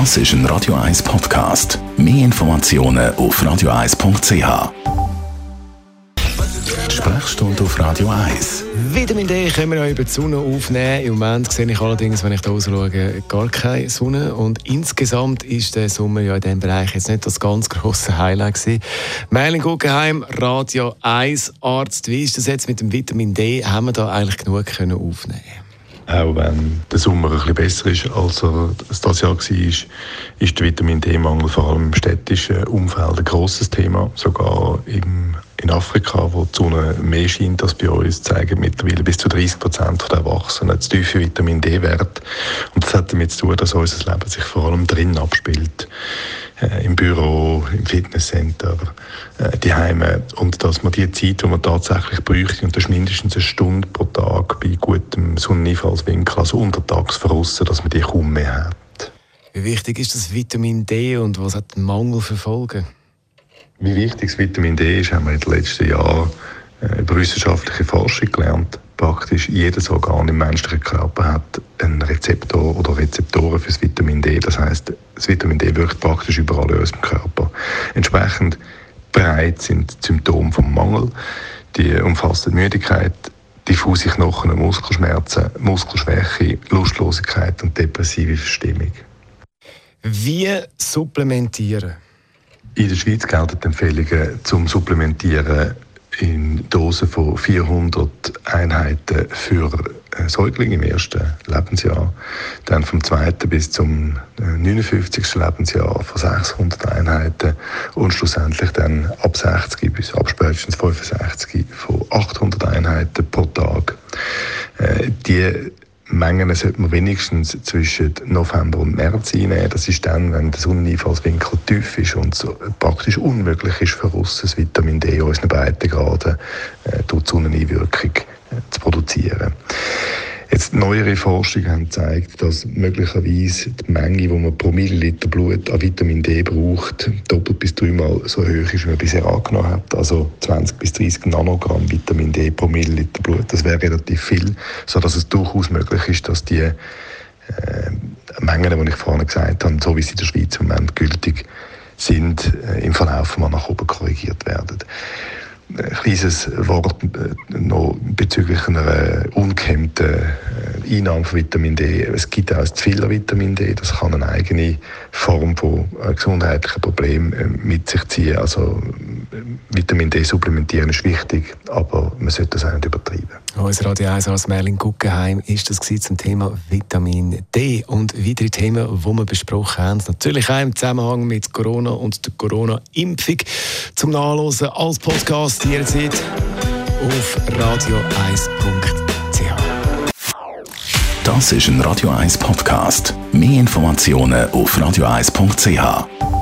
Das ist ein Radio 1 Podcast. Mehr Informationen auf radio1.ch. Sprechstunde auf Radio 1. Vitamin D können wir auch über die Sonne aufnehmen. Im Moment sehe ich allerdings, wenn ich da rausschaue, gar keine Sonne. Und insgesamt ist der Sommer ja in diesem Bereich jetzt nicht das ganz grosse Highlight gewesen. Merlin Guggenheim, Radio 1 Arzt. Wie ist das jetzt mit dem Vitamin D? Haben wir da eigentlich genug können aufnehmen auch wenn der Sommer ein bisschen besser ist, als er das Jahr war, ist, der Vitamin D-Mangel vor allem im städtischen Umfeld ein grosses Thema. Sogar im, in Afrika, wo die Sonne mehr scheint als bei uns, zeigen mittlerweile bis zu 30 Prozent der Erwachsenen zu tiefe Vitamin D-Wert. Und das hat damit zu tun, dass unser Leben sich vor allem drinnen abspielt äh, im Büro, im Fitnesscenter, äh, die Heime und dass man die Zeit, die man tatsächlich bräuchte, und das ist mindestens eine Stunde pro Tag bei gutem Sonneneinfallswinkel, also untertags verrissen, dass man die kaum mehr hat. Wie wichtig ist das Vitamin D und was hat den Mangel für Folgen? Wie wichtig das Vitamin D ist, haben wir in den letzten Jahren äh, über wissenschaftliche Forschung gelernt praktisch jedes Organ im menschlichen Körper hat einen Rezeptor oder Rezeptoren für das Vitamin D. Das heißt, das Vitamin D wirkt praktisch überall in unserem Körper. Entsprechend breit sind die Symptome vom Mangel. Die umfasst Müdigkeit, diffuse Knochen- und Muskelschmerzen, Muskelschwäche, Lustlosigkeit und depressive Verstimmung. Wie supplementieren? In der Schweiz gelten Empfehlungen zum Supplementieren in Dosen von 400 Einheiten für äh, Säuglinge im ersten Lebensjahr, dann vom zweiten bis zum 59. Äh, Lebensjahr von 600 Einheiten und schlussendlich dann ab 60 bis ab spätestens 65 von 800 Einheiten pro Tag. Äh, die Mengen sollte man wenigstens zwischen November und März einnehmen. Das ist dann, wenn der Sonneneinfallswinkel tief ist und es praktisch unmöglich ist für uns, das Vitamin D in unseren Breitengraden äh, durch die Sonneneinwirkung äh, zu produzieren. Jetzt neuere Forschungen haben gezeigt, dass möglicherweise die Menge, die man pro Milliliter Blut an Vitamin D braucht, doppelt bis dreimal so hoch ist, wie man bisher angenommen hat. Also 20 bis 30 Nanogramm Vitamin D pro Milliliter Blut. Das wäre relativ viel, sodass es durchaus möglich ist, dass die äh, Mengen, die ich vorhin gesagt habe, so wie sie in der Schweiz im Moment gültig sind, äh, im Verlauf mal nach oben korrigiert werden ein kleines Wort äh, noch bezüglich einer ungehemmten äh, Einnahme von Vitamin D. Es gibt auch zu viel Vitamin D. Das kann eine eigene Form von äh, gesundheitlichen Problemen mit sich ziehen. Also Vitamin D supplementieren ist wichtig, aber man sollte das auch nicht übertreiben. Unser Radio 1 als Merlin Guggenheim ist das zum Thema Vitamin D und weitere Themen, die wir besprochen haben. Natürlich auch im Zusammenhang mit Corona und der Corona-Impfung zum Nachlesen als Podcast jederzeit auf radio1.ch. Das ist ein Radio 1 Podcast. Mehr Informationen auf radio1.ch.